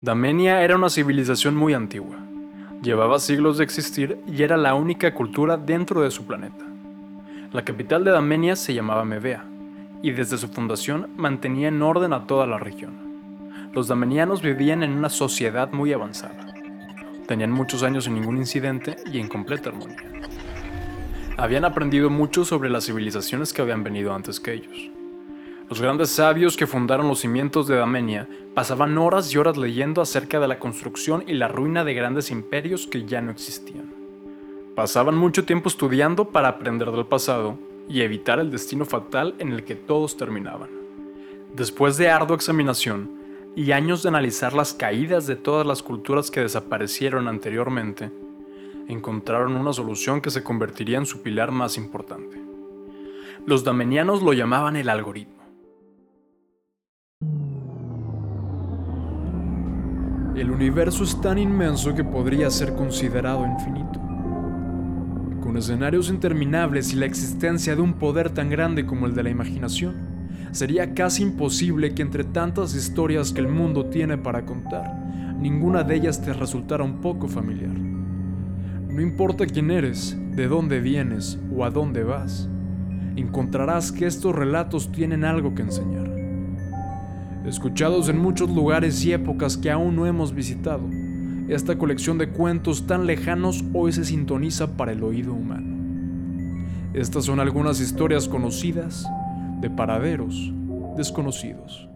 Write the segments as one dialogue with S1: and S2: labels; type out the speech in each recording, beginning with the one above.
S1: Damenia era una civilización muy antigua. Llevaba siglos de existir y era la única cultura dentro de su planeta. La capital de Damenia se llamaba Mevea, y desde su fundación mantenía en orden a toda la región. Los damenianos vivían en una sociedad muy avanzada. Tenían muchos años sin ningún incidente y en completa armonía. Habían aprendido mucho sobre las civilizaciones que habían venido antes que ellos. Los grandes sabios que fundaron los cimientos de Damenia pasaban horas y horas leyendo acerca de la construcción y la ruina de grandes imperios que ya no existían. Pasaban mucho tiempo estudiando para aprender del pasado y evitar el destino fatal en el que todos terminaban. Después de ardua examinación y años de analizar las caídas de todas las culturas que desaparecieron anteriormente, encontraron una solución que se convertiría en su pilar más importante. Los damenianos lo llamaban el algoritmo. El universo es tan inmenso que podría ser considerado infinito con escenarios interminables y la existencia de un poder tan grande como el de la imaginación, sería casi imposible que entre tantas historias que el mundo tiene para contar, ninguna de ellas te resultara un poco familiar. No importa quién eres, de dónde vienes o a dónde vas, encontrarás que estos relatos tienen algo que enseñar. Escuchados en muchos lugares y épocas que aún no hemos visitado, esta colección de cuentos tan lejanos hoy se sintoniza para el oído humano. Estas son algunas historias conocidas de paraderos desconocidos.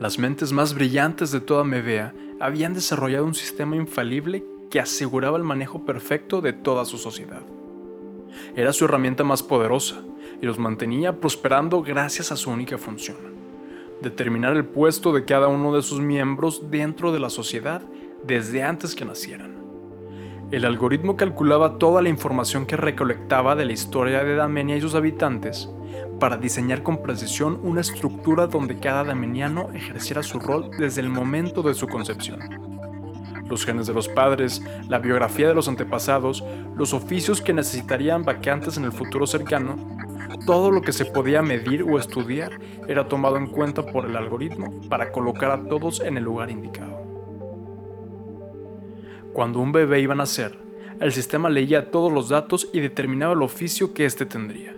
S1: Las mentes más brillantes de toda Medea habían desarrollado un sistema infalible que aseguraba el manejo perfecto de toda su sociedad. Era su herramienta más poderosa, y los mantenía prosperando gracias a su única función, determinar el puesto de cada uno de sus miembros dentro de la sociedad desde antes que nacieran. El algoritmo calculaba toda la información que recolectaba de la historia de Damenia y sus habitantes para diseñar con precisión una estructura donde cada dameniano ejerciera su rol desde el momento de su concepción los genes de los padres, la biografía de los antepasados, los oficios que necesitarían vacantes en el futuro cercano, todo lo que se podía medir o estudiar era tomado en cuenta por el algoritmo para colocar a todos en el lugar indicado. Cuando un bebé iba a nacer, el sistema leía todos los datos y determinaba el oficio que éste tendría.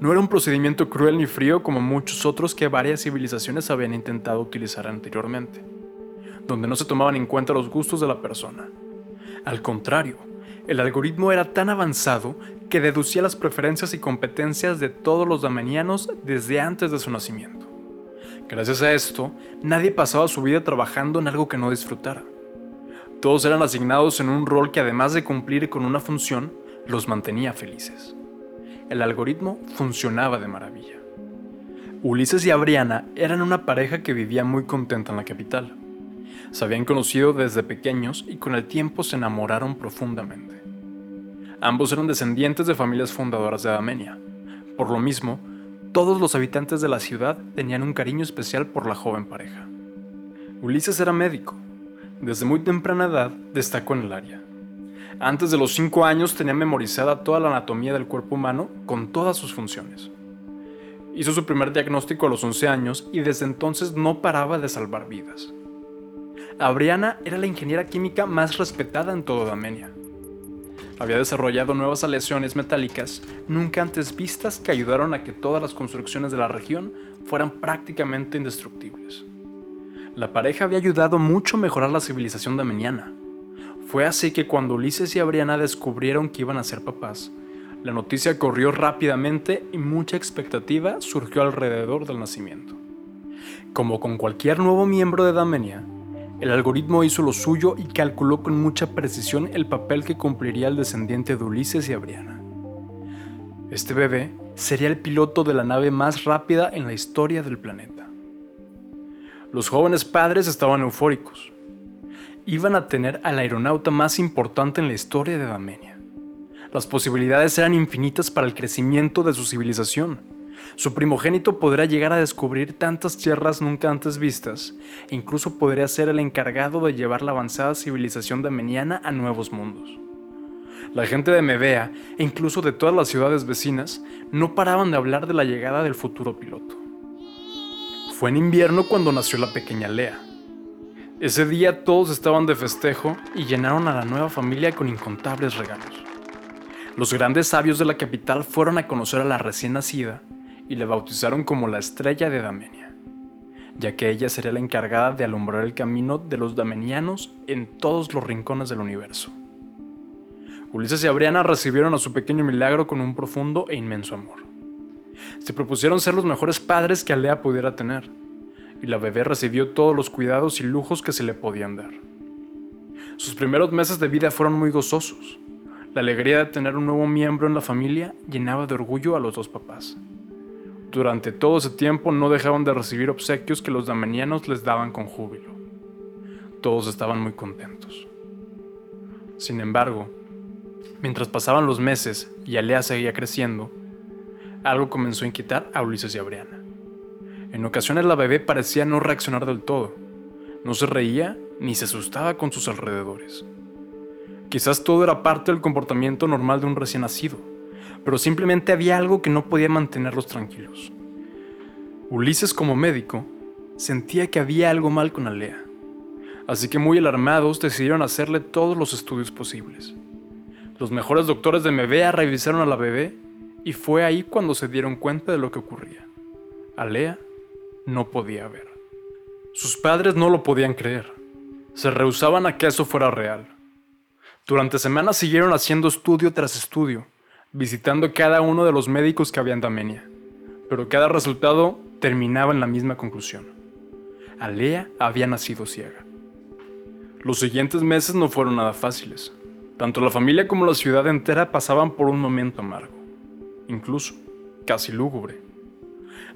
S1: No era un procedimiento cruel ni frío como muchos otros que varias civilizaciones habían intentado utilizar anteriormente donde no se tomaban en cuenta los gustos de la persona. Al contrario, el algoritmo era tan avanzado que deducía las preferencias y competencias de todos los damenianos desde antes de su nacimiento. Gracias a esto, nadie pasaba su vida trabajando en algo que no disfrutara. Todos eran asignados en un rol que además de cumplir con una función, los mantenía felices. El algoritmo funcionaba de maravilla. Ulises y Abriana eran una pareja que vivía muy contenta en la capital. Se habían conocido desde pequeños y con el tiempo se enamoraron profundamente. Ambos eran descendientes de familias fundadoras de Adamenia. Por lo mismo, todos los habitantes de la ciudad tenían un cariño especial por la joven pareja. Ulises era médico. Desde muy temprana edad destacó en el área. Antes de los 5 años tenía memorizada toda la anatomía del cuerpo humano con todas sus funciones. Hizo su primer diagnóstico a los 11 años y desde entonces no paraba de salvar vidas. Abriana era la ingeniera química más respetada en toda Damenia. Había desarrollado nuevas aleaciones metálicas nunca antes vistas que ayudaron a que todas las construcciones de la región fueran prácticamente indestructibles. La pareja había ayudado mucho a mejorar la civilización dameniana. Fue así que cuando Ulises y Abriana descubrieron que iban a ser papás, la noticia corrió rápidamente y mucha expectativa surgió alrededor del nacimiento. Como con cualquier nuevo miembro de Damenia, el algoritmo hizo lo suyo y calculó con mucha precisión el papel que cumpliría el descendiente de Ulises y Abriana. Este bebé sería el piloto de la nave más rápida en la historia del planeta. Los jóvenes padres estaban eufóricos. Iban a tener al aeronauta más importante en la historia de Damenia. Las posibilidades eran infinitas para el crecimiento de su civilización su primogénito podrá llegar a descubrir tantas tierras nunca antes vistas, e incluso podría ser el encargado de llevar la avanzada civilización dameniana a nuevos mundos. La gente de Medea, e incluso de todas las ciudades vecinas, no paraban de hablar de la llegada del futuro piloto. Fue en invierno cuando nació la pequeña Lea. Ese día todos estaban de festejo y llenaron a la nueva familia con incontables regalos. Los grandes sabios de la capital fueron a conocer a la recién nacida y le bautizaron como la estrella de Damenia, ya que ella sería la encargada de alumbrar el camino de los damenianos en todos los rincones del universo. Ulises y Abriana recibieron a su pequeño milagro con un profundo e inmenso amor. Se propusieron ser los mejores padres que Alea pudiera tener, y la bebé recibió todos los cuidados y lujos que se le podían dar. Sus primeros meses de vida fueron muy gozosos. La alegría de tener un nuevo miembro en la familia llenaba de orgullo a los dos papás. Durante todo ese tiempo no dejaban de recibir obsequios que los damenianos les daban con júbilo. Todos estaban muy contentos. Sin embargo, mientras pasaban los meses y Alea seguía creciendo, algo comenzó a inquietar a Ulises y a Briana. En ocasiones la bebé parecía no reaccionar del todo. No se reía ni se asustaba con sus alrededores. Quizás todo era parte del comportamiento normal de un recién nacido, pero simplemente había algo que no podía mantenerlos tranquilos. Ulises como médico sentía que había algo mal con Alea, así que muy alarmados decidieron hacerle todos los estudios posibles. Los mejores doctores de Mevea revisaron a la bebé y fue ahí cuando se dieron cuenta de lo que ocurría. Alea no podía ver. Sus padres no lo podían creer. Se rehusaban a que eso fuera real. Durante semanas siguieron haciendo estudio tras estudio, visitando cada uno de los médicos que había en Damenia, pero cada resultado terminaba en la misma conclusión. Alea había nacido ciega. Los siguientes meses no fueron nada fáciles. Tanto la familia como la ciudad entera pasaban por un momento amargo, incluso casi lúgubre.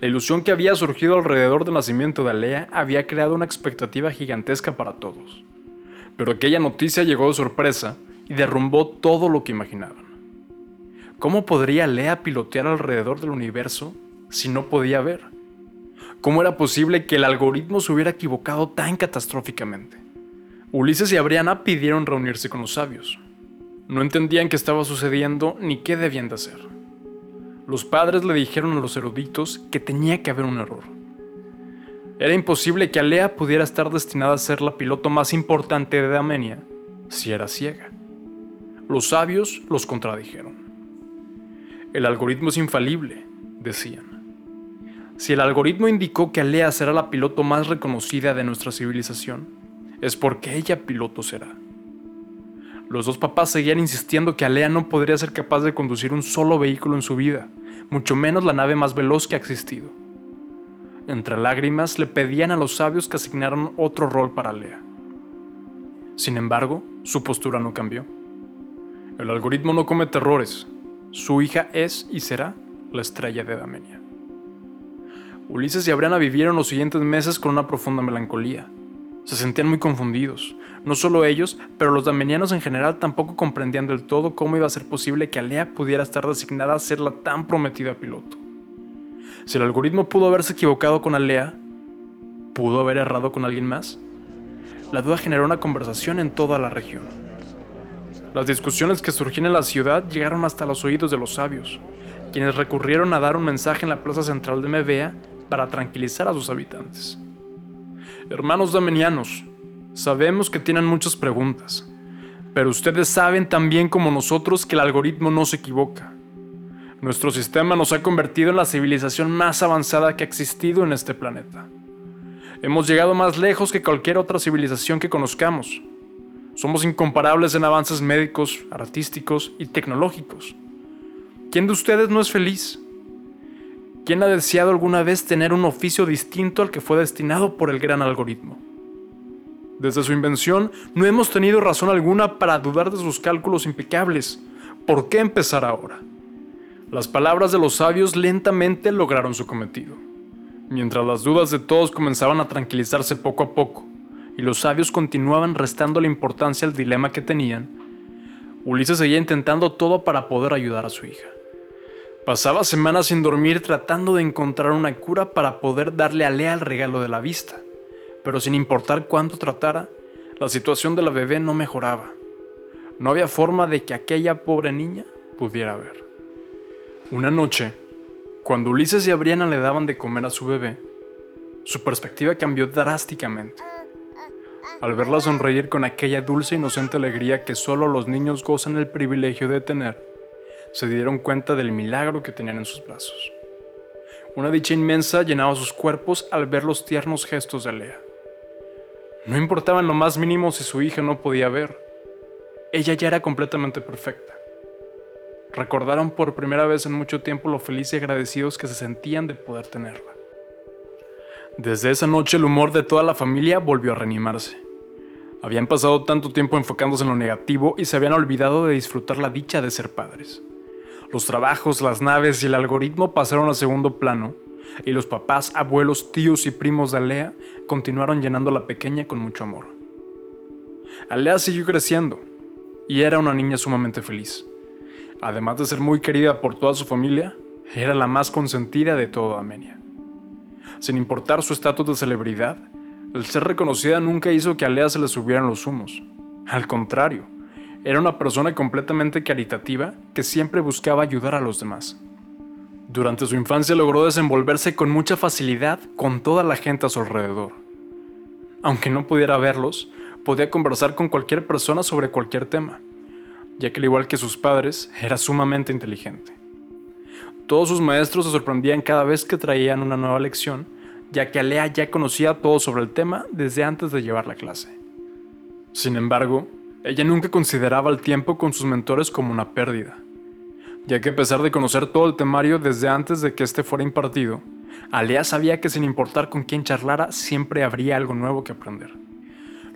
S1: La ilusión que había surgido alrededor del nacimiento de Alea había creado una expectativa gigantesca para todos. Pero aquella noticia llegó de sorpresa y derrumbó todo lo que imaginaban. ¿Cómo podría Lea pilotear alrededor del universo si no podía ver? ¿Cómo era posible que el algoritmo se hubiera equivocado tan catastróficamente? Ulises y Abriana pidieron reunirse con los sabios. No entendían qué estaba sucediendo ni qué debían de hacer. Los padres le dijeron a los eruditos que tenía que haber un error. Era imposible que Alea pudiera estar destinada a ser la piloto más importante de Damenia si era ciega. Los sabios los contradijeron. El algoritmo es infalible, decían. Si el algoritmo indicó que Alea será la piloto más reconocida de nuestra civilización, es porque ella piloto será. Los dos papás seguían insistiendo que Alea no podría ser capaz de conducir un solo vehículo en su vida, mucho menos la nave más veloz que ha existido. Entre lágrimas le pedían a los sabios que asignaran otro rol para Alea. Sin embargo, su postura no cambió. El algoritmo no comete errores, su hija es y será la estrella de Damenia. Ulises y Abriana vivieron los siguientes meses con una profunda melancolía. Se sentían muy confundidos. No solo ellos, pero los damenianos en general tampoco comprendían del todo cómo iba a ser posible que Alea pudiera estar designada a ser la tan prometida piloto. Si el algoritmo pudo haberse equivocado con Alea, ¿pudo haber errado con alguien más? La duda generó una conversación en toda la región. Las discusiones que surgían en la ciudad llegaron hasta los oídos de los sabios, quienes recurrieron a dar un mensaje en la plaza central de Mevea para tranquilizar a sus habitantes. Hermanos damenianos, sabemos que tienen muchas preguntas, pero ustedes saben también como nosotros que el algoritmo no se equivoca. Nuestro sistema nos ha convertido en la civilización más avanzada que ha existido en este planeta. Hemos llegado más lejos que cualquier otra civilización que conozcamos somos incomparables en avances médicos, artísticos y tecnológicos. ¿Quién de ustedes no es feliz? ¿Quién ha deseado alguna vez tener un oficio distinto al que fue destinado por el gran algoritmo? Desde su invención no hemos tenido razón alguna para dudar de sus cálculos impecables. ¿Por qué empezar ahora? Las palabras de los sabios lentamente lograron su cometido. Mientras las dudas de todos comenzaban a tranquilizarse poco a poco, y los sabios continuaban restando la importancia al dilema que tenían, Ulises seguía intentando todo para poder ayudar a su hija. Pasaba semanas sin dormir tratando de encontrar una cura para poder darle a Lea el regalo de la vista, pero sin importar cuánto tratara, la situación de la bebé no mejoraba. No había forma de que aquella pobre niña pudiera ver. Una noche, cuando Ulises y Abriana le daban de comer a su bebé, su perspectiva cambió drásticamente. Al verla sonreír con aquella dulce e inocente alegría que solo los niños gozan el privilegio de tener, se dieron cuenta del milagro que tenían en sus brazos. Una dicha inmensa llenaba sus cuerpos al ver los tiernos gestos de Lea. No importaba en lo más mínimo si su hija no podía ver. Ella ya era completamente perfecta. Recordaron por primera vez en mucho tiempo lo felices y agradecidos que se sentían de poder tenerla. Desde esa noche el humor de toda la familia volvió a reanimarse. Habían pasado tanto tiempo enfocándose en lo negativo y se habían olvidado de disfrutar la dicha de ser padres. Los trabajos, las naves y el algoritmo pasaron a segundo plano y los papás, abuelos, tíos y primos de Alea continuaron llenando a la pequeña con mucho amor. Alea siguió creciendo y era una niña sumamente feliz. Además de ser muy querida por toda su familia, era la más consentida de toda Amenia. Sin importar su estatus de celebridad, el ser reconocida nunca hizo que a Alea se le subieran los humos. Al contrario, era una persona completamente caritativa que siempre buscaba ayudar a los demás. Durante su infancia logró desenvolverse con mucha facilidad con toda la gente a su alrededor. Aunque no pudiera verlos, podía conversar con cualquier persona sobre cualquier tema, ya que al igual que sus padres, era sumamente inteligente. Todos sus maestros se sorprendían cada vez que traían una nueva lección, ya que Alea ya conocía todo sobre el tema desde antes de llevar la clase. Sin embargo, ella nunca consideraba el tiempo con sus mentores como una pérdida ya que a pesar de conocer todo el temario desde antes de que este fuera impartido, Alea sabía que sin importar con quién charlara, siempre habría algo nuevo que aprender.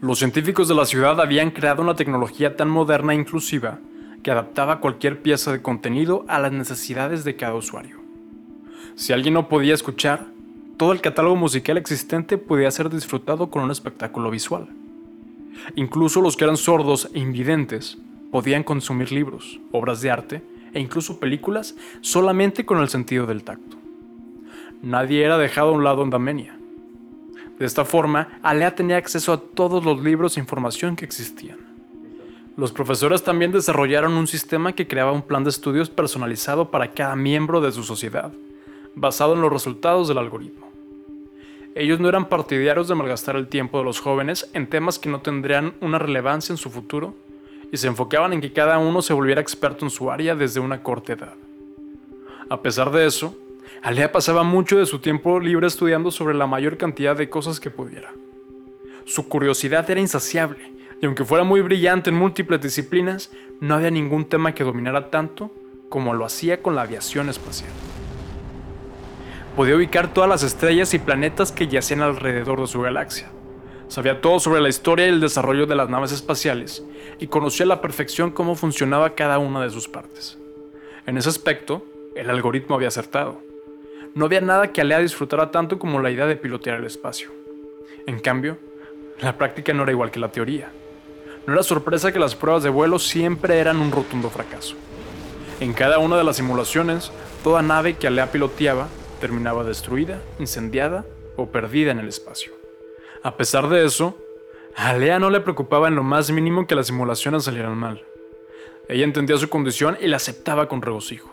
S1: Los científicos de la ciudad habían creado una tecnología tan moderna e inclusiva que adaptaba cualquier pieza de contenido a las necesidades de cada usuario. Si alguien no podía escuchar, todo el catálogo musical existente podía ser disfrutado con un espectáculo visual. Incluso los que eran sordos e invidentes podían consumir libros, obras de arte e incluso películas solamente con el sentido del tacto. Nadie era dejado a un lado en Damenia. De esta forma, Alea tenía acceso a todos los libros e información que existían. Los profesores también desarrollaron un sistema que creaba un plan de estudios personalizado para cada miembro de su sociedad, basado en los resultados del algoritmo. Ellos no eran partidarios de malgastar el tiempo de los jóvenes en temas que no tendrían una relevancia en su futuro y se enfocaban en que cada uno se volviera experto en su área desde una corta edad. A pesar de eso, Alea pasaba mucho de su tiempo libre estudiando sobre la mayor cantidad de cosas que pudiera. Su curiosidad era insaciable, y aunque fuera muy brillante en múltiples disciplinas, no había ningún tema que dominara tanto como lo hacía con la aviación espacial. Podía ubicar todas las estrellas y planetas que yacían alrededor de su galaxia, Sabía todo sobre la historia y el desarrollo de las naves espaciales y conocía a la perfección cómo funcionaba cada una de sus partes. En ese aspecto, el algoritmo había acertado. No había nada que Alea disfrutara tanto como la idea de pilotear el espacio. En cambio, la práctica no era igual que la teoría. No era sorpresa que las pruebas de vuelo siempre eran un rotundo fracaso. En cada una de las simulaciones, toda nave que Alea piloteaba terminaba destruida, incendiada o perdida en el espacio. A pesar de eso, a Lea no le preocupaba en lo más mínimo que las simulaciones salieran mal. Ella entendía su condición y la aceptaba con regocijo.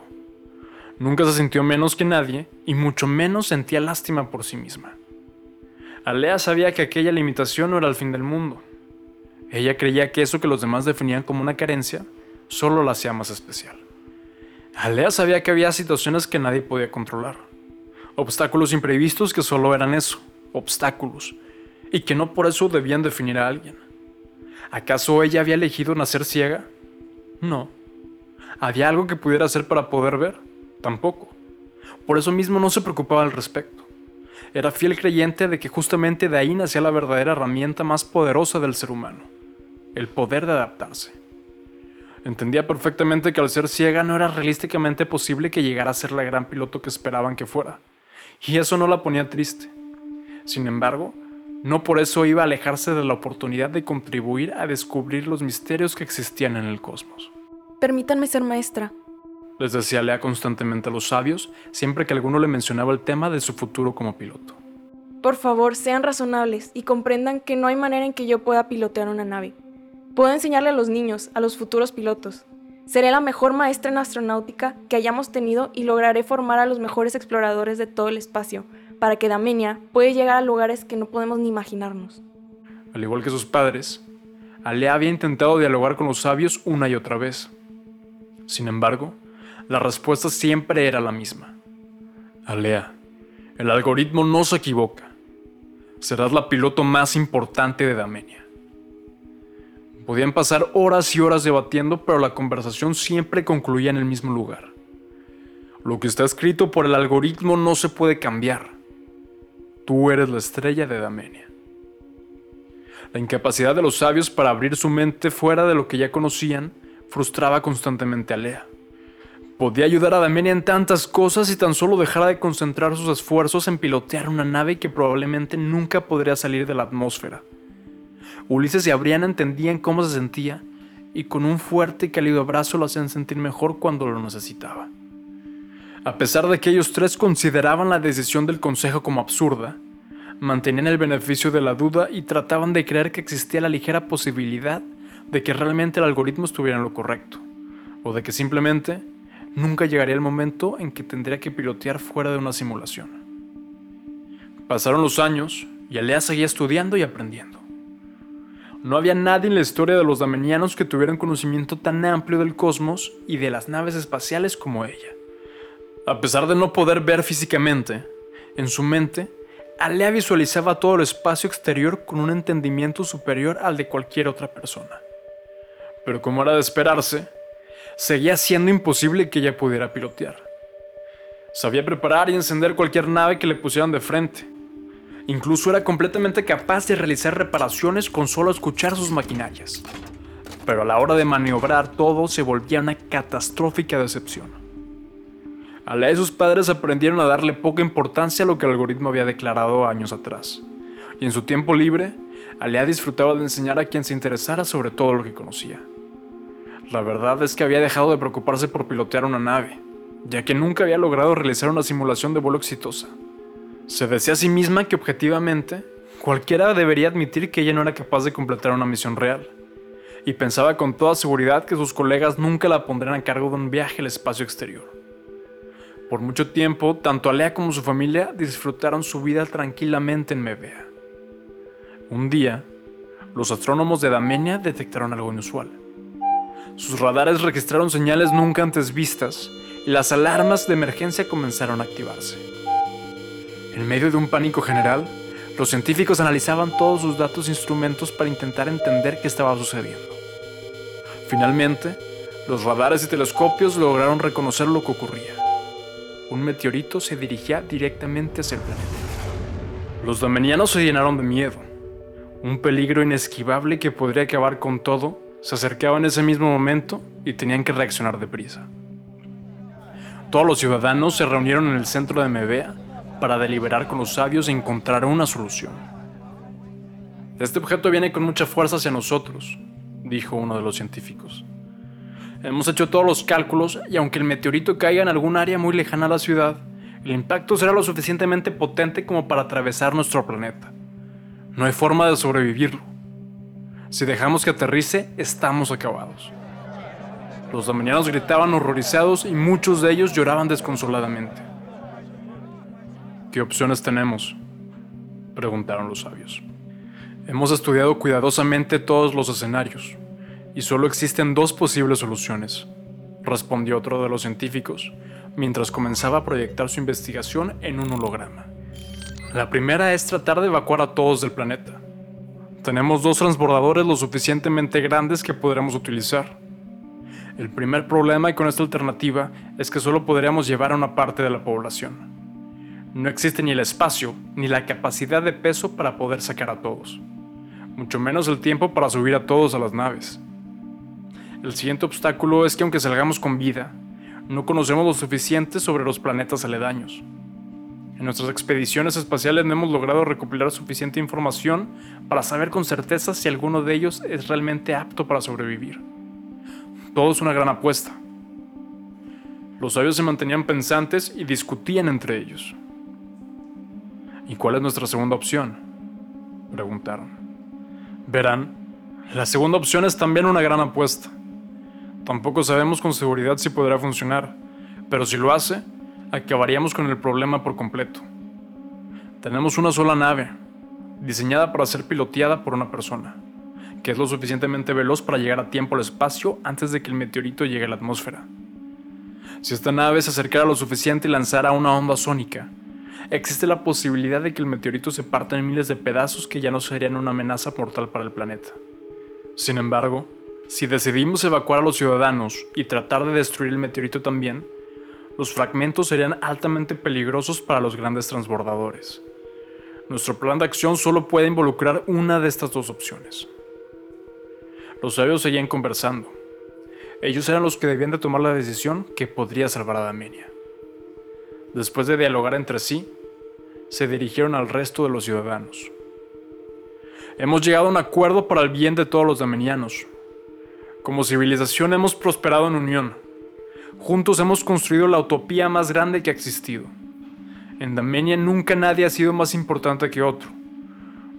S1: Nunca se sintió menos que nadie y mucho menos sentía lástima por sí misma. Alea sabía que aquella limitación no era el fin del mundo. Ella creía que eso que los demás definían como una carencia solo la hacía más especial. Alea sabía que había situaciones que nadie podía controlar. Obstáculos imprevistos que solo eran eso, obstáculos, y que no por eso debían definir a alguien. ¿Acaso ella había elegido nacer ciega? No. ¿Había algo que pudiera hacer para poder ver? Tampoco. Por eso mismo no se preocupaba al respecto. Era fiel creyente de que justamente de ahí nacía la verdadera herramienta más poderosa del ser humano, el poder de adaptarse. Entendía perfectamente que al ser ciega no era realísticamente posible que llegara a ser la gran piloto que esperaban que fuera, y eso no la ponía triste. Sin embargo, no por eso iba a alejarse de la oportunidad de contribuir a descubrir los misterios que existían en el cosmos.
S2: Permítanme ser maestra.
S1: Les decía Lea constantemente a los sabios siempre que alguno le mencionaba el tema de su futuro como piloto.
S2: Por favor, sean razonables y comprendan que no hay manera en que yo pueda pilotear una nave. Puedo enseñarle a los niños, a los futuros pilotos. Seré la mejor maestra en astronáutica que hayamos tenido y lograré formar a los mejores exploradores de todo el espacio, para que Damenia pueda llegar a lugares que no podemos ni imaginarnos.
S1: Al igual que sus padres, Alea había intentado dialogar con los sabios una y otra vez. Sin embargo, la respuesta siempre era la misma. Alea, el algoritmo no se equivoca. Serás la piloto más importante de Damenia. Podían pasar horas y horas debatiendo, pero la conversación siempre concluía en el mismo lugar. Lo que está escrito por el algoritmo no se puede cambiar. Tú eres la estrella de Damenia. La incapacidad de los sabios para abrir su mente fuera de lo que ya conocían frustraba constantemente a Lea. Podía ayudar a Damenia en tantas cosas y tan solo dejara de concentrar sus esfuerzos en pilotear una nave que probablemente nunca podría salir de la atmósfera. Ulises y Abriana entendían cómo se sentía y con un fuerte y cálido abrazo lo hacían sentir mejor cuando lo necesitaba. A pesar de que ellos tres consideraban la decisión del consejo como absurda, mantenían el beneficio de la duda y trataban de creer que existía la ligera posibilidad de que realmente el algoritmo estuviera en lo correcto, o de que simplemente nunca llegaría el momento en que tendría que pilotear fuera de una simulación. Pasaron los años y Alea seguía estudiando y aprendiendo. No había nadie en la historia de los damenianos que tuviera un conocimiento tan amplio del cosmos y de las naves espaciales como ella. A pesar de no poder ver físicamente, en su mente, Alea visualizaba todo el espacio exterior con un entendimiento superior al de cualquier otra persona. Pero como era de esperarse, seguía siendo imposible que ella pudiera pilotear. Sabía preparar y encender cualquier nave que le pusieran de frente, Incluso era completamente capaz de realizar reparaciones con solo escuchar sus maquinarias. Pero a la hora de maniobrar todo se volvía una catastrófica decepción. Alea y sus padres aprendieron a darle poca importancia a lo que el algoritmo había declarado años atrás. Y en su tiempo libre, Alea disfrutaba de enseñar a quien se interesara sobre todo lo que conocía. La verdad es que había dejado de preocuparse por pilotear una nave, ya que nunca había logrado realizar una simulación de vuelo exitosa. Se decía a sí misma que objetivamente, cualquiera debería admitir que ella no era capaz de completar una misión real, y pensaba con toda seguridad que sus colegas nunca la pondrían a cargo de un viaje al espacio exterior. Por mucho tiempo, tanto Alea como su familia disfrutaron su vida tranquilamente en Mevea. Un día, los astrónomos de Damenia detectaron algo inusual. Sus radares registraron señales nunca antes vistas y las alarmas de emergencia comenzaron a activarse. En medio de un pánico general, los científicos analizaban todos sus datos e instrumentos para intentar entender qué estaba sucediendo. Finalmente, los radares y telescopios lograron reconocer lo que ocurría. Un meteorito se dirigía directamente hacia el planeta. Los dominianos se llenaron de miedo. Un peligro inesquivable que podría acabar con todo se acercaba en ese mismo momento y tenían que reaccionar deprisa. Todos los ciudadanos se reunieron en el centro de Mevea para deliberar con los sabios y encontrar una solución. Este objeto viene con mucha fuerza hacia nosotros, dijo uno de los científicos. Hemos hecho todos los cálculos y aunque el meteorito caiga en algún área muy lejana a la ciudad, el impacto será lo suficientemente potente como para atravesar nuestro planeta. No hay forma de sobrevivirlo. Si dejamos que aterrice, estamos acabados. Los dominianos gritaban horrorizados y muchos de ellos lloraban desconsoladamente. ¿Qué opciones tenemos? Preguntaron los sabios. Hemos estudiado cuidadosamente todos los escenarios y solo existen dos posibles soluciones, respondió otro de los científicos, mientras comenzaba a proyectar su investigación en un holograma. La primera es tratar de evacuar a todos del planeta. Tenemos dos transbordadores lo suficientemente grandes que podremos utilizar. El primer problema con esta alternativa es que solo podríamos llevar a una parte de la población no existe ni el espacio ni la capacidad de peso para poder sacar a todos, mucho menos el tiempo para subir a todos a las naves. El siguiente obstáculo es que aunque salgamos con vida, no conocemos lo suficiente sobre los planetas aledaños. En nuestras expediciones espaciales no hemos logrado recopilar suficiente información para saber con certeza si alguno de ellos es realmente apto para sobrevivir. Todo es una gran apuesta. Los sabios se mantenían pensantes y discutían entre ellos. ¿Y cuál es nuestra segunda opción? Preguntaron. Verán, La segunda opción es también una gran apuesta. Tampoco sabemos con seguridad si podrá funcionar, pero si lo hace, acabaríamos con el problema por completo. Tenemos una sola nave, diseñada para ser piloteada por una persona, que es lo suficientemente veloz para llegar a tiempo al espacio antes de que el meteorito llegue a la atmósfera. Si esta nave se acercara lo suficiente y lanzara una onda sónica, existe la posibilidad de que el meteorito se parta en miles de pedazos que ya no serían una amenaza mortal para el planeta. Sin embargo, si decidimos evacuar a los ciudadanos y tratar de destruir el meteorito también, los fragmentos serían altamente peligrosos para los grandes transbordadores. Nuestro plan de acción solo puede involucrar una de estas dos opciones. Los sabios seguían conversando. Ellos eran los que debían de tomar la decisión que podría salvar a Damenia. Después de dialogar entre sí, se dirigieron al resto de los ciudadanos. Hemos llegado a un acuerdo para el bien de todos los damenianos. Como civilización hemos prosperado en unión. Juntos hemos construido la utopía más grande que ha existido. En Damenia nunca nadie ha sido más importante que otro.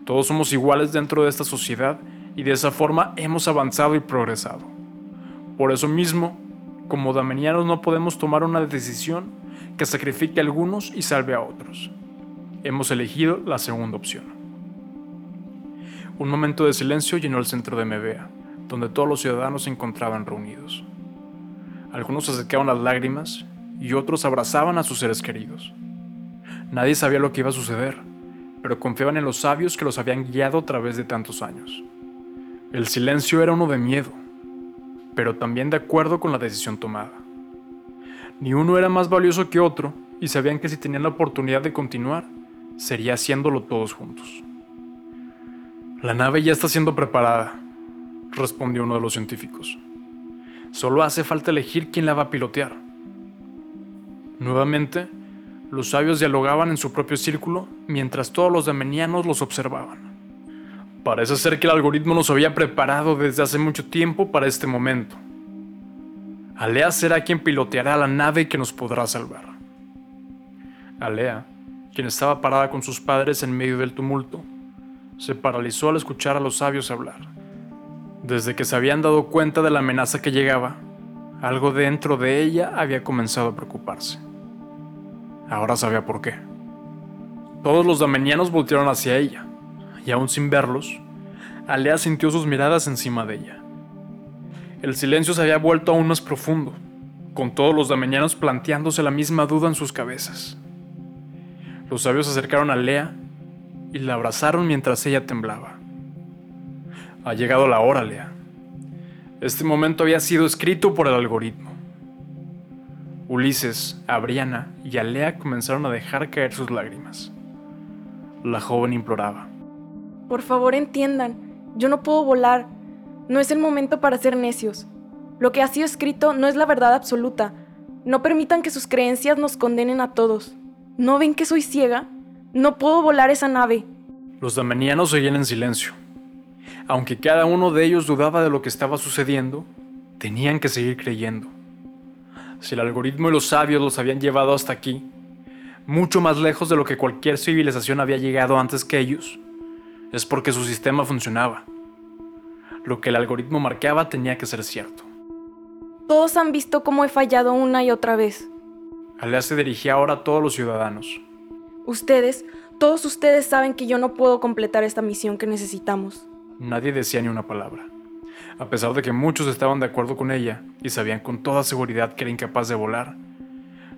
S1: Todos somos iguales dentro de esta sociedad y de esa forma hemos avanzado y progresado. Por eso mismo, como damenianos no podemos tomar una decisión que sacrifique a algunos y salve a otros. Hemos elegido la segunda opción. Un momento de silencio llenó el centro de Mevea, donde todos los ciudadanos se encontraban reunidos. Algunos se secaban las lágrimas y otros abrazaban a sus seres queridos. Nadie sabía lo que iba a suceder, pero confiaban en los sabios que los habían guiado a través de tantos años. El silencio era uno de miedo, pero también de acuerdo con la decisión tomada. Ni uno era más valioso que otro y sabían que si tenían la oportunidad de continuar, sería haciéndolo todos juntos. La nave ya está siendo preparada, respondió uno de los científicos. Solo hace falta elegir quién la va a pilotear. Nuevamente, los sabios dialogaban en su propio círculo mientras todos los damenianos los observaban. Parece ser que el algoritmo nos había preparado desde hace mucho tiempo para este momento. Alea será quien piloteará la nave que nos podrá salvar. Alea, quien estaba parada con sus padres en medio del tumulto, se paralizó al escuchar a los sabios hablar. Desde que se habían dado cuenta de la amenaza que llegaba, algo dentro de ella había comenzado a preocuparse. Ahora sabía por qué. Todos los damenianos voltearon hacia ella, y aún sin verlos, Alea sintió sus miradas encima de ella. El silencio se había vuelto aún más profundo, con todos los damenianos planteándose la misma duda en sus cabezas. Los sabios se acercaron a Lea y la abrazaron mientras ella temblaba. Ha llegado la hora, Lea. Este momento había sido escrito por el algoritmo. Ulises, Abriana y Alea comenzaron a dejar caer sus lágrimas. La joven imploraba.
S2: Por favor entiendan, yo no puedo volar. No es el momento para ser necios. Lo que ha sido escrito no es la verdad absoluta. No permitan que sus creencias nos condenen a todos. ¿No ven que soy ciega? No puedo volar esa nave.
S1: Los damenianos seguían en silencio. Aunque cada uno de ellos dudaba de lo que estaba sucediendo, tenían que seguir creyendo. Si el algoritmo y los sabios los habían llevado hasta aquí, mucho más lejos de lo que cualquier civilización había llegado antes que ellos, es porque su sistema funcionaba. Lo que el algoritmo marcaba tenía que ser cierto.
S2: Todos han visto cómo he fallado una y otra vez.
S1: Alea se dirigía ahora a todos los ciudadanos.
S2: Ustedes, todos ustedes saben que yo no puedo completar esta misión que necesitamos.
S1: Nadie decía ni una palabra. A pesar de que muchos estaban de acuerdo con ella y sabían con toda seguridad que era incapaz de volar,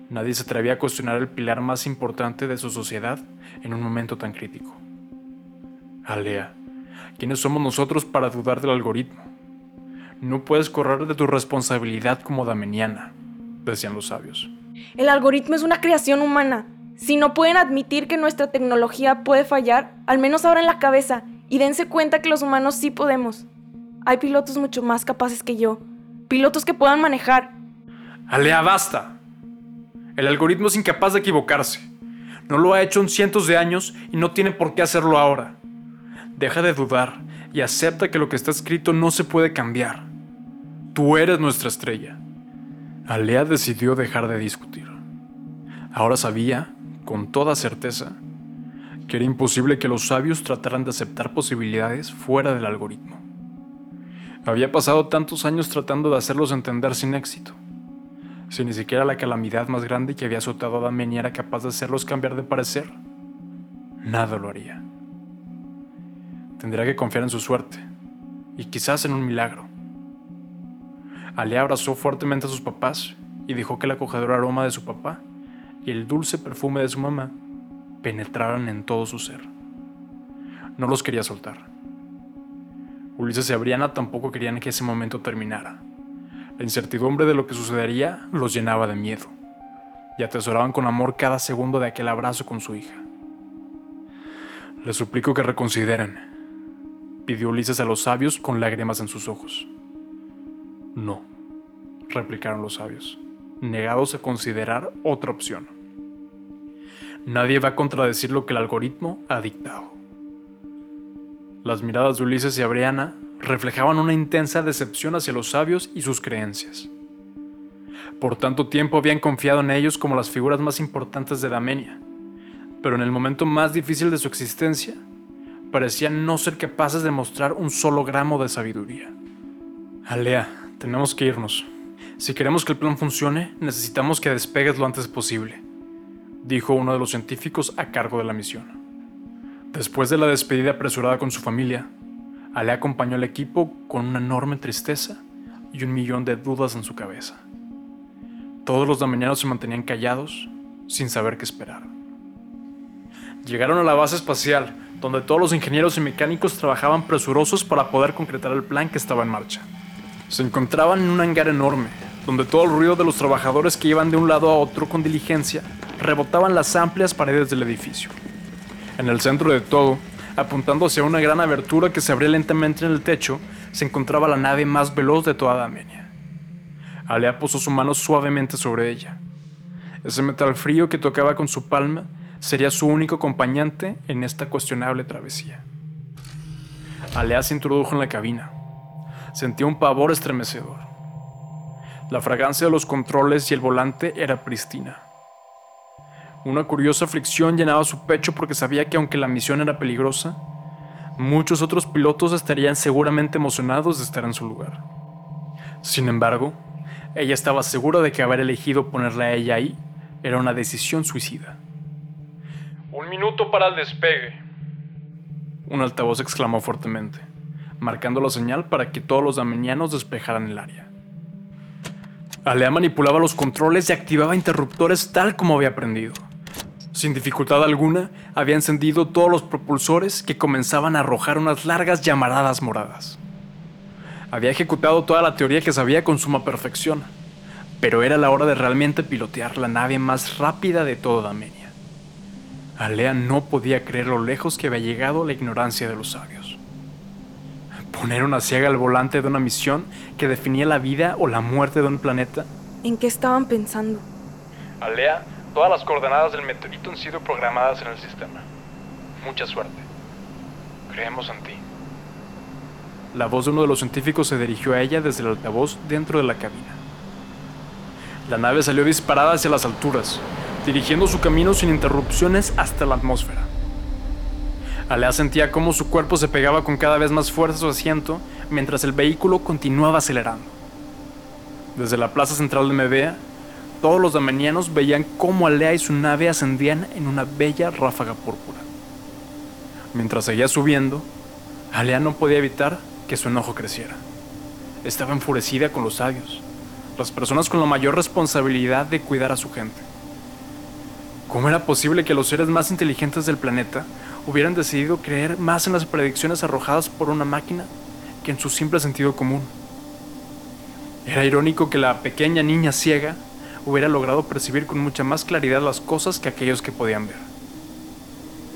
S1: nadie se atrevía a cuestionar el pilar más importante de su sociedad en un momento tan crítico. Alea, ¿quiénes somos nosotros para dudar del algoritmo? No puedes correr de tu responsabilidad como dameniana, decían los sabios.
S2: El algoritmo es una creación humana. Si no pueden admitir que nuestra tecnología puede fallar, al menos abran la cabeza y dense cuenta que los humanos sí podemos. Hay pilotos mucho más capaces que yo. Pilotos que puedan manejar.
S1: Alea, basta. El algoritmo es incapaz de equivocarse. No lo ha hecho en cientos de años y no tiene por qué hacerlo ahora. Deja de dudar y acepta que lo que está escrito no se puede cambiar. Tú eres nuestra estrella. Alea decidió dejar de discutir. Ahora sabía, con toda certeza, que era imposible que los sabios trataran de aceptar posibilidades fuera del algoritmo. Había pasado tantos años tratando de hacerlos entender sin éxito. Si ni siquiera la calamidad más grande que había azotado a Damenia era capaz de hacerlos cambiar de parecer, nada lo haría. Tendría que confiar en su suerte, y quizás en un milagro. Alea abrazó fuertemente a sus papás y dejó que el acogedor aroma de su papá y el dulce perfume de su mamá penetraran en todo su ser. No los quería soltar. Ulises y Abriana tampoco querían que ese momento terminara. La incertidumbre de lo que sucedería los llenaba de miedo y atesoraban con amor cada segundo de aquel abrazo con su hija. Les suplico que reconsideren, pidió Ulises a los sabios con lágrimas en sus ojos. No, replicaron los sabios, negados a considerar otra opción. Nadie va a contradecir lo que el algoritmo ha dictado. Las miradas de Ulises y Abriana reflejaban una intensa decepción hacia los sabios y sus creencias. Por tanto tiempo habían confiado en ellos como las figuras más importantes de Damenia, pero en el momento más difícil de su existencia, parecían no ser capaces de mostrar un solo gramo de sabiduría. Alea, tenemos que irnos. Si queremos que el plan funcione, necesitamos que despegues lo antes posible, dijo uno de los científicos a cargo de la misión. Después de la despedida apresurada con su familia, Ale acompañó al equipo con una enorme tristeza y un millón de dudas en su cabeza. Todos los damenianos se mantenían callados, sin saber qué esperar. Llegaron a la base espacial, donde todos los ingenieros y mecánicos trabajaban presurosos para poder concretar el plan que estaba en marcha. Se encontraban en un hangar enorme, donde todo el ruido de los trabajadores que iban de un lado a otro con diligencia rebotaban las amplias paredes del edificio. En el centro de todo, apuntando hacia una gran abertura que se abría lentamente en el techo, se encontraba la nave más veloz de toda Damenia. Alea posó su mano suavemente sobre ella. Ese metal frío que tocaba con su palma sería su único acompañante en esta cuestionable travesía. Alea se introdujo en la cabina. Sentía un pavor estremecedor. La fragancia de los controles y el volante era pristina. Una curiosa aflicción llenaba su pecho porque sabía que aunque la misión era peligrosa, muchos otros pilotos estarían seguramente emocionados de estar en su lugar. Sin embargo, ella estaba segura de que haber elegido ponerla a ella ahí era una decisión suicida.
S3: Un minuto para el despegue.
S1: Un altavoz exclamó fuertemente, marcando la señal para que todos los damenianos despejaran el área. Alea manipulaba los controles y activaba interruptores tal como había aprendido. Sin dificultad alguna, había encendido todos los propulsores que comenzaban a arrojar unas largas llamaradas moradas. Había ejecutado toda la teoría que sabía con suma perfección, pero era la hora de realmente pilotear la nave más rápida de toda Damenia. Alea no podía creer lo lejos que había llegado la ignorancia de los sabios. Poner una ciega al volante de una misión que definía la vida o la muerte de un planeta.
S2: ¿En qué estaban pensando?
S3: Alea Todas las coordenadas del meteorito han sido programadas en el sistema. Mucha suerte. Creemos en ti.
S1: La voz de uno de los científicos se dirigió a ella desde el altavoz dentro de la cabina. La nave salió disparada hacia las alturas, dirigiendo su camino sin interrupciones hasta la atmósfera. Alea sentía cómo su cuerpo se pegaba con cada vez más fuerza a su asiento mientras el vehículo continuaba acelerando. Desde la plaza central de Medea, todos los damenianos veían cómo Alea y su nave ascendían en una bella ráfaga púrpura. Mientras seguía subiendo, Alea no podía evitar que su enojo creciera. Estaba enfurecida con los sabios, las personas con la mayor responsabilidad de cuidar a su gente. ¿Cómo era posible que los seres más inteligentes del planeta hubieran decidido creer más en las predicciones arrojadas por una máquina que en su simple sentido común? Era irónico que la pequeña niña ciega hubiera logrado percibir con mucha más claridad las cosas que aquellos que podían ver.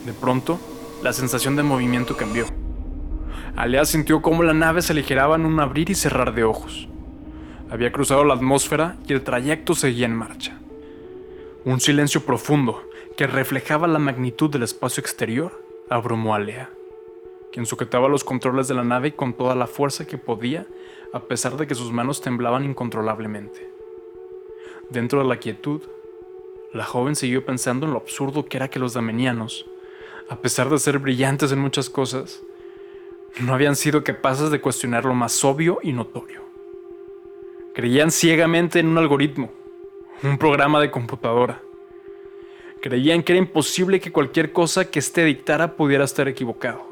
S1: De pronto, la sensación de movimiento cambió. Alea sintió cómo la nave se aligeraba en un abrir y cerrar de ojos. Había cruzado la atmósfera y el trayecto seguía en marcha. Un silencio profundo que reflejaba la magnitud del espacio exterior abrumó a Alea, quien sujetaba los controles de la nave con toda la fuerza que podía, a pesar de que sus manos temblaban incontrolablemente. Dentro de la quietud, la joven siguió pensando en lo absurdo que era que los damenianos, a pesar de ser brillantes en muchas cosas, no habían sido capaces de cuestionar lo más obvio y notorio. Creían ciegamente en un algoritmo, un programa de computadora. Creían que era imposible que cualquier cosa que éste dictara pudiera estar equivocado.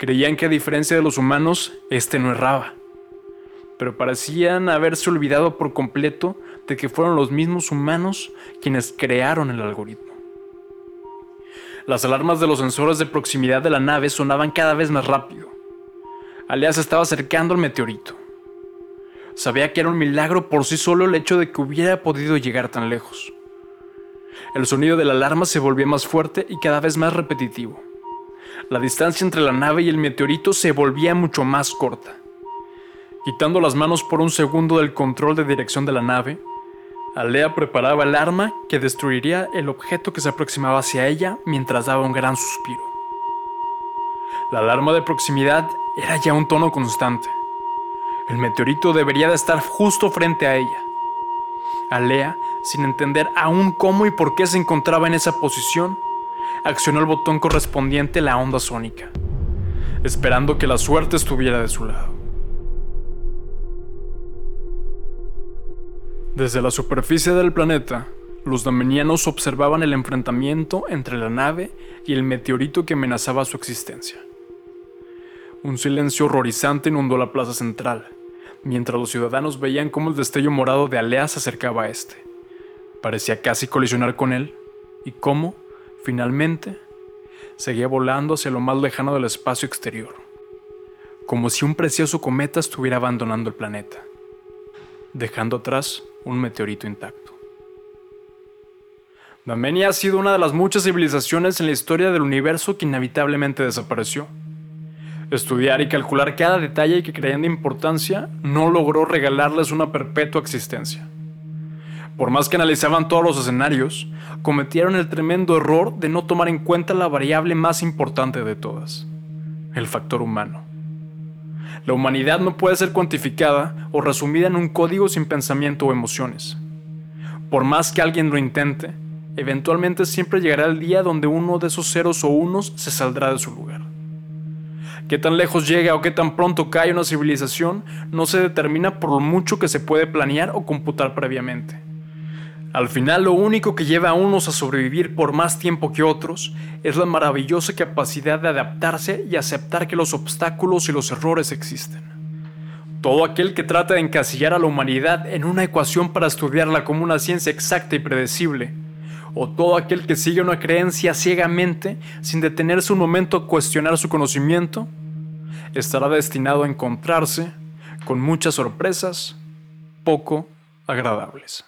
S1: Creían que a diferencia de los humanos, éste no erraba. Pero parecían haberse olvidado por completo de que fueron los mismos humanos quienes crearon el algoritmo. Las alarmas de los sensores de proximidad de la nave sonaban cada vez más rápido. Alea estaba acercando al meteorito. Sabía que era un milagro por sí solo el hecho de que hubiera podido llegar tan lejos. El sonido de la alarma se volvía más fuerte y cada vez más repetitivo. La distancia entre la nave y el meteorito se volvía mucho más corta. Quitando las manos por un segundo del control de dirección de la nave, Alea preparaba el arma que destruiría el objeto que se aproximaba hacia ella mientras daba un gran suspiro. La alarma de proximidad era ya un tono constante. El meteorito debería de estar justo frente a ella. Alea, sin entender aún cómo y por qué se encontraba en esa posición, accionó el botón correspondiente a la onda sónica, esperando que la suerte estuviera de su lado. Desde la superficie del planeta, los damenianos observaban el enfrentamiento entre la nave y el meteorito que amenazaba su existencia. Un silencio horrorizante inundó la plaza central, mientras los ciudadanos veían cómo el destello morado de Alea se acercaba a este. Parecía casi colisionar con él, y cómo, finalmente, seguía volando hacia lo más lejano del espacio exterior, como si un precioso cometa estuviera abandonando el planeta, dejando atrás un meteorito intacto. Damenia ha sido una de las muchas civilizaciones en la historia del universo que inevitablemente desapareció. Estudiar y calcular cada detalle que creían de importancia no logró regalarles una perpetua existencia. Por más que analizaban todos los escenarios, cometieron el tremendo error de no tomar en cuenta la variable más importante de todas, el factor humano. La humanidad no puede ser cuantificada o resumida en un código sin pensamiento o emociones. Por más que alguien lo intente, eventualmente siempre llegará el día donde uno de esos ceros o unos se saldrá de su lugar. Qué tan lejos llega o qué tan pronto cae una civilización no se determina por lo mucho que se puede planear o computar previamente. Al final lo único que lleva a unos a sobrevivir por más tiempo que otros es la maravillosa capacidad de adaptarse y aceptar que los obstáculos y los errores existen. Todo aquel que trata de encasillar a la humanidad en una ecuación para estudiarla como una ciencia exacta y predecible, o todo aquel que sigue una creencia ciegamente sin detenerse un momento a cuestionar su conocimiento, estará destinado a encontrarse con muchas sorpresas poco agradables.